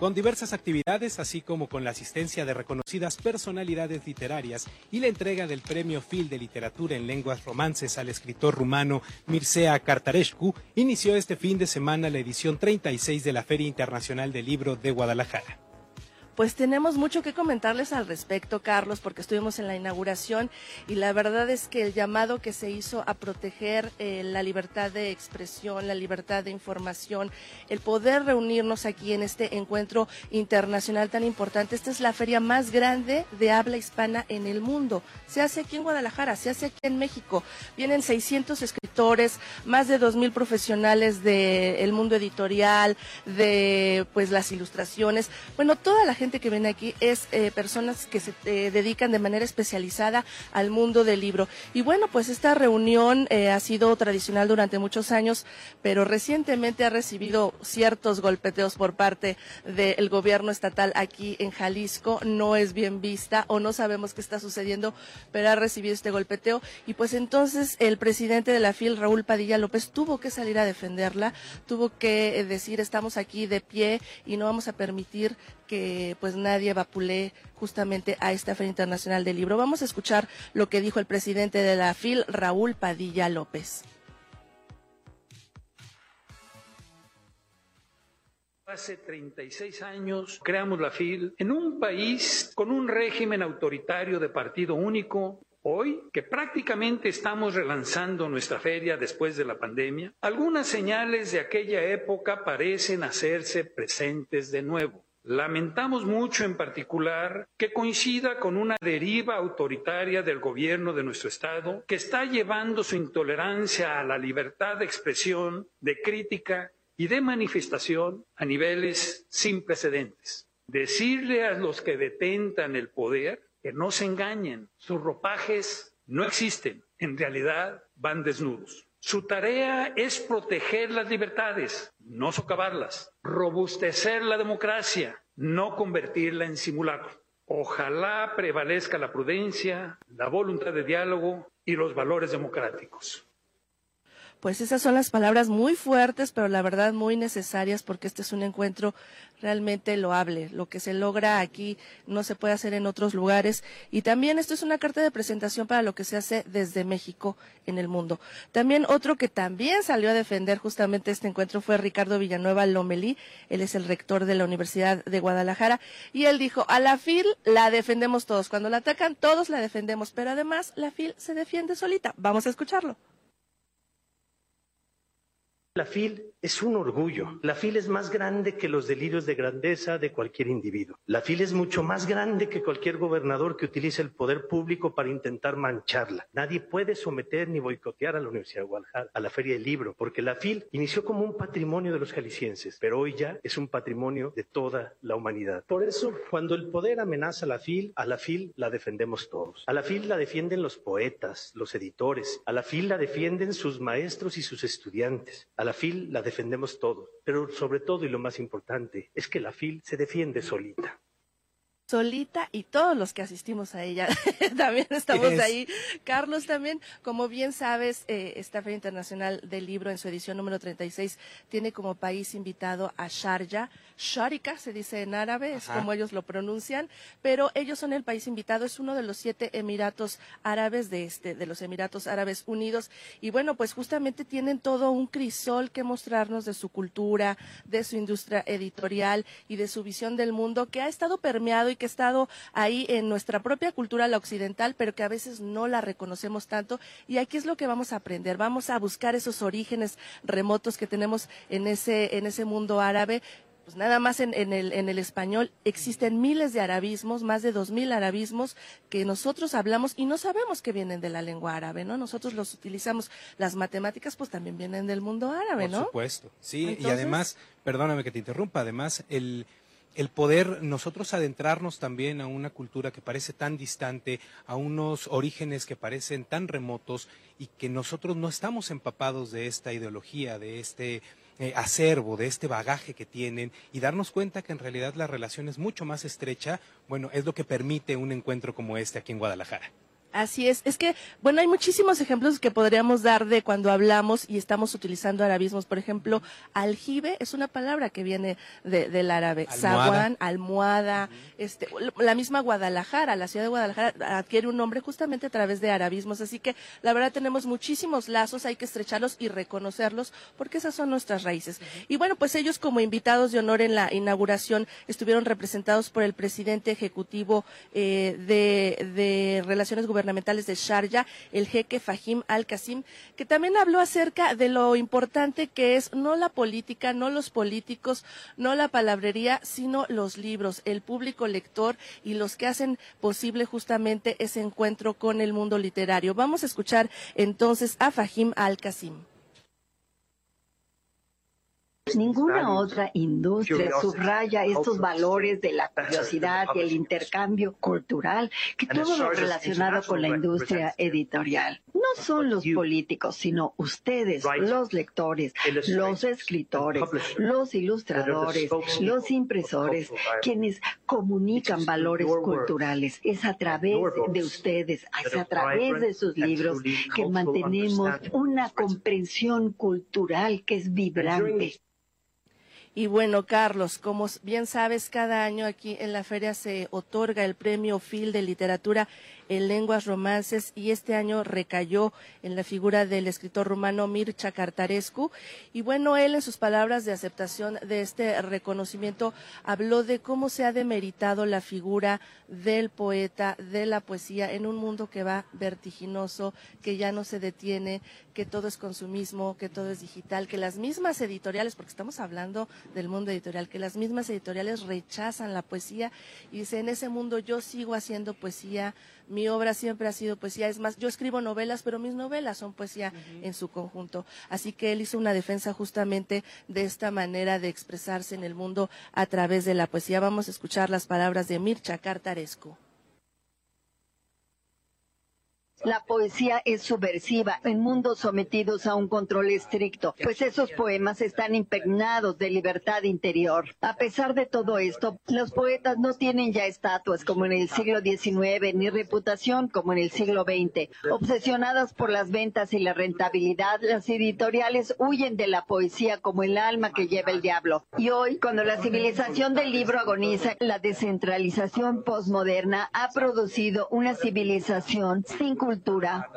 con diversas actividades, así como con la asistencia de reconocidas personalidades literarias y la entrega del Premio Phil de Literatura en Lenguas Romances al escritor rumano Mircea Cartarescu, inició este fin de semana la edición 36 de la Feria Internacional del Libro de Guadalajara. Pues tenemos mucho que comentarles al respecto, Carlos, porque estuvimos en la inauguración y la verdad es que el llamado que se hizo a proteger eh, la libertad de expresión, la libertad de información, el poder reunirnos aquí en este encuentro internacional tan importante. Esta es la feria más grande de habla hispana en el mundo. Se hace aquí en Guadalajara, se hace aquí en México. Vienen 600 escritores, más de 2.000 profesionales del mundo editorial, de pues las ilustraciones. Bueno, toda la gente que viene aquí es eh, personas que se eh, dedican de manera especializada al mundo del libro. Y bueno, pues esta reunión eh, ha sido tradicional durante muchos años, pero recientemente ha recibido ciertos golpeteos por parte del gobierno estatal aquí en Jalisco. No es bien vista o no sabemos qué está sucediendo, pero ha recibido este golpeteo. Y pues entonces el presidente de la FIL, Raúl Padilla López, tuvo que salir a defenderla, tuvo que decir estamos aquí de pie y no vamos a permitir que pues nadie vapule justamente a esta Feria Internacional del Libro. Vamos a escuchar lo que dijo el presidente de la FIL, Raúl Padilla López. Hace 36 años creamos la FIL en un país con un régimen autoritario de partido único. Hoy, que prácticamente estamos relanzando nuestra feria después de la pandemia, algunas señales de aquella época parecen hacerse presentes de nuevo. Lamentamos mucho en particular que coincida con una deriva autoritaria del gobierno de nuestro Estado que está llevando su intolerancia a la libertad de expresión, de crítica y de manifestación a niveles sin precedentes. Decirle a los que detentan el poder que no se engañen, sus ropajes no existen, en realidad van desnudos. Su tarea es proteger las libertades, no socavarlas, robustecer la democracia, no convertirla en simulacro. Ojalá prevalezca la prudencia, la voluntad de diálogo y los valores democráticos. Pues esas son las palabras muy fuertes, pero la verdad muy necesarias porque este es un encuentro realmente loable. Lo que se logra aquí no se puede hacer en otros lugares. Y también esto es una carta de presentación para lo que se hace desde México en el mundo. También otro que también salió a defender justamente este encuentro fue Ricardo Villanueva Lomelí. Él es el rector de la Universidad de Guadalajara. Y él dijo, a la FIL la defendemos todos. Cuando la atacan, todos la defendemos. Pero además, la FIL se defiende solita. Vamos a escucharlo. La FIL es un orgullo. La FIL es más grande que los delirios de grandeza de cualquier individuo. La FIL es mucho más grande que cualquier gobernador que utilice el poder público para intentar mancharla. Nadie puede someter ni boicotear a la Universidad de Guadalajara, a la Feria del Libro, porque la FIL inició como un patrimonio de los jaliscienses, pero hoy ya es un patrimonio de toda la humanidad. Por eso, cuando el poder amenaza a la FIL, a la FIL la defendemos todos. A la FIL la defienden los poetas, los editores. A la FIL la defienden sus maestros y sus estudiantes. A la FIL la defendemos todos, pero sobre todo y lo más importante es que la FIL se defiende solita solita y todos los que asistimos a ella también estamos ahí. Carlos también, como bien sabes, eh, esta Feria Internacional del Libro en su edición número 36 tiene como país invitado a Sharjah. Sharika se dice en árabe, es como ellos lo pronuncian, pero ellos son el país invitado, es uno de los siete Emiratos Árabes de este, de los Emiratos Árabes Unidos. Y bueno, pues justamente tienen todo un crisol que mostrarnos de su cultura, de su industria editorial y de su visión del mundo que ha estado permeado y que ha estado ahí en nuestra propia cultura, la occidental, pero que a veces no la reconocemos tanto. Y aquí es lo que vamos a aprender. Vamos a buscar esos orígenes remotos que tenemos en ese, en ese mundo árabe pues nada más en, el, en el español existen miles de arabismos, más de dos mil arabismos que nosotros hablamos y no sabemos que vienen de la lengua árabe, ¿no? Nosotros los utilizamos. Las matemáticas pues también vienen del mundo árabe, ¿no? Por supuesto, sí. y además, perdóname que te interrumpa, además el el poder nosotros adentrarnos también a una cultura que parece tan distante, a unos orígenes que parecen tan remotos y que nosotros no estamos empapados de esta ideología, de este eh, acervo, de este bagaje que tienen y darnos cuenta que en realidad la relación es mucho más estrecha, bueno, es lo que permite un encuentro como este aquí en Guadalajara. Así es, es que, bueno, hay muchísimos ejemplos que podríamos dar de cuando hablamos y estamos utilizando arabismos. Por ejemplo, aljibe es una palabra que viene del árabe. Zaguán, almohada, este, la misma Guadalajara, la ciudad de Guadalajara adquiere un nombre justamente a través de arabismos. Así que, la verdad, tenemos muchísimos lazos, hay que estrecharlos y reconocerlos porque esas son nuestras raíces. Y bueno, pues ellos como invitados de honor en la inauguración estuvieron representados por el presidente ejecutivo eh, de, de Relaciones Gubernamentales gubernamentales de Sharjah, el jeque Fahim Al-Qasim, que también habló acerca de lo importante que es no la política, no los políticos, no la palabrería, sino los libros, el público lector y los que hacen posible justamente ese encuentro con el mundo literario. Vamos a escuchar entonces a Fahim Al-Qasim. Ninguna otra industria subraya estos valores de la curiosidad y el intercambio cultural que todo lo relacionado con la industria editorial. No son los políticos, sino ustedes, los lectores, los escritores, los ilustradores, los impresores, quienes comunican valores culturales. Es a través de ustedes, es a través de sus libros que mantenemos una comprensión cultural que es vibrante. Y bueno, Carlos, como bien sabes, cada año aquí en la feria se otorga el premio Phil de literatura en lenguas romances y este año recayó en la figura del escritor rumano Mircea Cartarescu. Y bueno, él en sus palabras de aceptación de este reconocimiento habló de cómo se ha demeritado la figura del poeta, de la poesía en un mundo que va vertiginoso, que ya no se detiene, que todo es consumismo, que todo es digital, que las mismas editoriales, porque estamos hablando del mundo editorial, que las mismas editoriales rechazan la poesía y dice, en ese mundo yo sigo haciendo poesía, obra siempre ha sido poesía. Es más, yo escribo novelas, pero mis novelas son poesía en su conjunto. Así que él hizo una defensa justamente de esta manera de expresarse en el mundo a través de la poesía. Vamos a escuchar las palabras de Mircha Cartarescu. La poesía es subversiva en mundos sometidos a un control estricto, pues esos poemas están impregnados de libertad interior. A pesar de todo esto, los poetas no tienen ya estatuas como en el siglo XIX, ni reputación como en el siglo XX. Obsesionadas por las ventas y la rentabilidad, las editoriales huyen de la poesía como el alma que lleva el diablo. Y hoy, cuando la civilización del libro agoniza, la descentralización postmoderna ha producido una civilización sin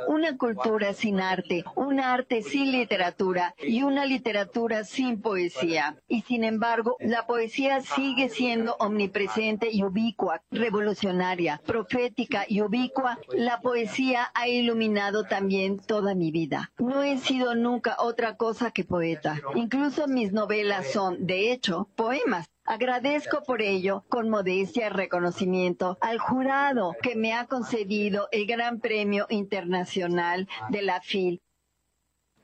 una cultura sin arte, un arte sin literatura y una literatura sin poesía. Y sin embargo, la poesía sigue siendo omnipresente y ubicua, revolucionaria, profética y ubicua. La poesía ha iluminado también toda mi vida. No he sido nunca otra cosa que poeta. Incluso mis novelas son, de hecho, poemas. Agradezco por ello, con modestia y reconocimiento, al jurado que me ha concedido el Gran Premio Internacional de la FIL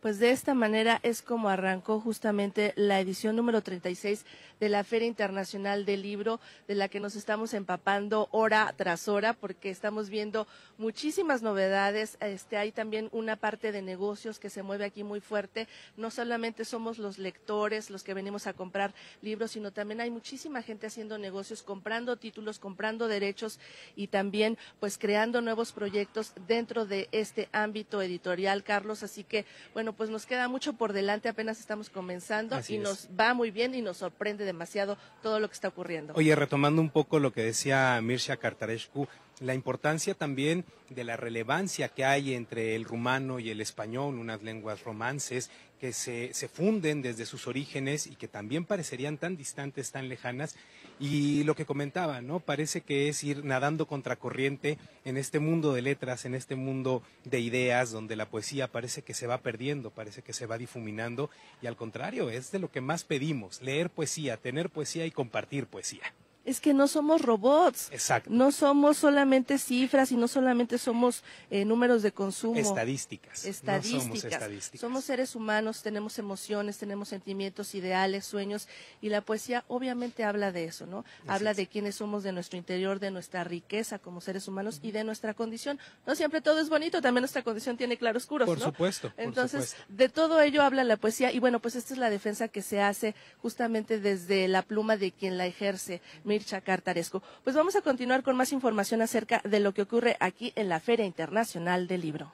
pues de esta manera es como arrancó justamente la edición número 36 de la Feria Internacional del Libro, de la que nos estamos empapando hora tras hora, porque estamos viendo muchísimas novedades. Este, hay también una parte de negocios que se mueve aquí muy fuerte. No solamente somos los lectores los que venimos a comprar libros, sino también hay muchísima gente haciendo negocios, comprando títulos, comprando derechos y también pues creando nuevos proyectos dentro de este ámbito editorial, Carlos. Así que, bueno, pues nos queda mucho por delante, apenas estamos comenzando y nos va muy bien y nos sorprende demasiado todo lo que está ocurriendo. Oye, retomando un poco lo que decía Mircea Cartarescu, la importancia también de la relevancia que hay entre el rumano y el español, unas lenguas romances que se, se, funden desde sus orígenes y que también parecerían tan distantes, tan lejanas. Y lo que comentaba, ¿no? Parece que es ir nadando contracorriente en este mundo de letras, en este mundo de ideas, donde la poesía parece que se va perdiendo, parece que se va difuminando, y al contrario, es de lo que más pedimos, leer poesía, tener poesía y compartir poesía es que no somos robots. Exacto. No somos solamente cifras y no solamente somos eh, números de consumo. Estadísticas. Estadísticas. somos estadísticas. Somos seres humanos, tenemos emociones, tenemos sentimientos, ideales, sueños y la poesía obviamente habla de eso, ¿no? habla de quiénes somos, de nuestro interior, de nuestra riqueza como seres humanos y de nuestra condición. No siempre todo es bonito, también nuestra condición tiene claroscuros, por Supuesto, Entonces, supuesto. de todo ello habla la poesía y bueno, pues esta es la defensa que se hace justamente desde la pluma de quien la ejerce Pues vamos a continuar con más información acerca de lo que ocurre aquí en la Feria Internacional del Libro.